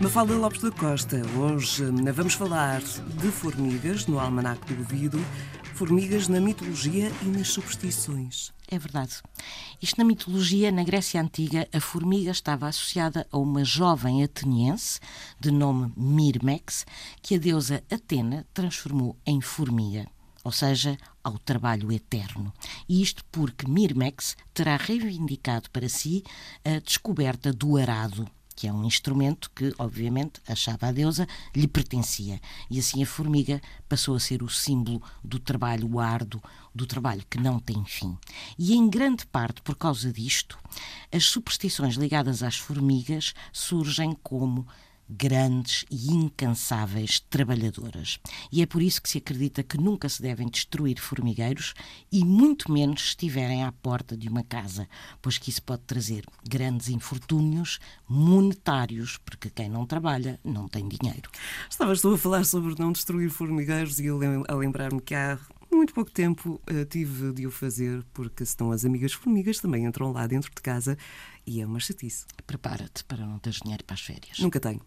Mafalda Lopes da Costa, hoje eh, vamos falar de formigas no Almanac do Ouvido, formigas na mitologia e nas superstições. É verdade. Isto na mitologia, na Grécia Antiga, a formiga estava associada a uma jovem ateniense de nome Mirmex, que a deusa Atena transformou em formiga ou seja, ao trabalho eterno. E isto porque Mirmex terá reivindicado para si a descoberta do arado, que é um instrumento que, obviamente, achava a deusa, lhe pertencia. E assim a formiga passou a ser o símbolo do trabalho árduo, do trabalho que não tem fim. E em grande parte por causa disto, as superstições ligadas às formigas surgem como grandes e incansáveis trabalhadoras. E é por isso que se acredita que nunca se devem destruir formigueiros e muito menos estiverem à porta de uma casa, pois que isso pode trazer grandes infortúnios monetários, porque quem não trabalha não tem dinheiro. Estavas tu a falar sobre não destruir formigueiros e eu a lembrar-me que há muito pouco tempo uh, tive de o fazer, porque senão as amigas formigas também entram lá dentro de casa e é uma chatice. Prepara-te para não ter dinheiro para as férias. Nunca tenho.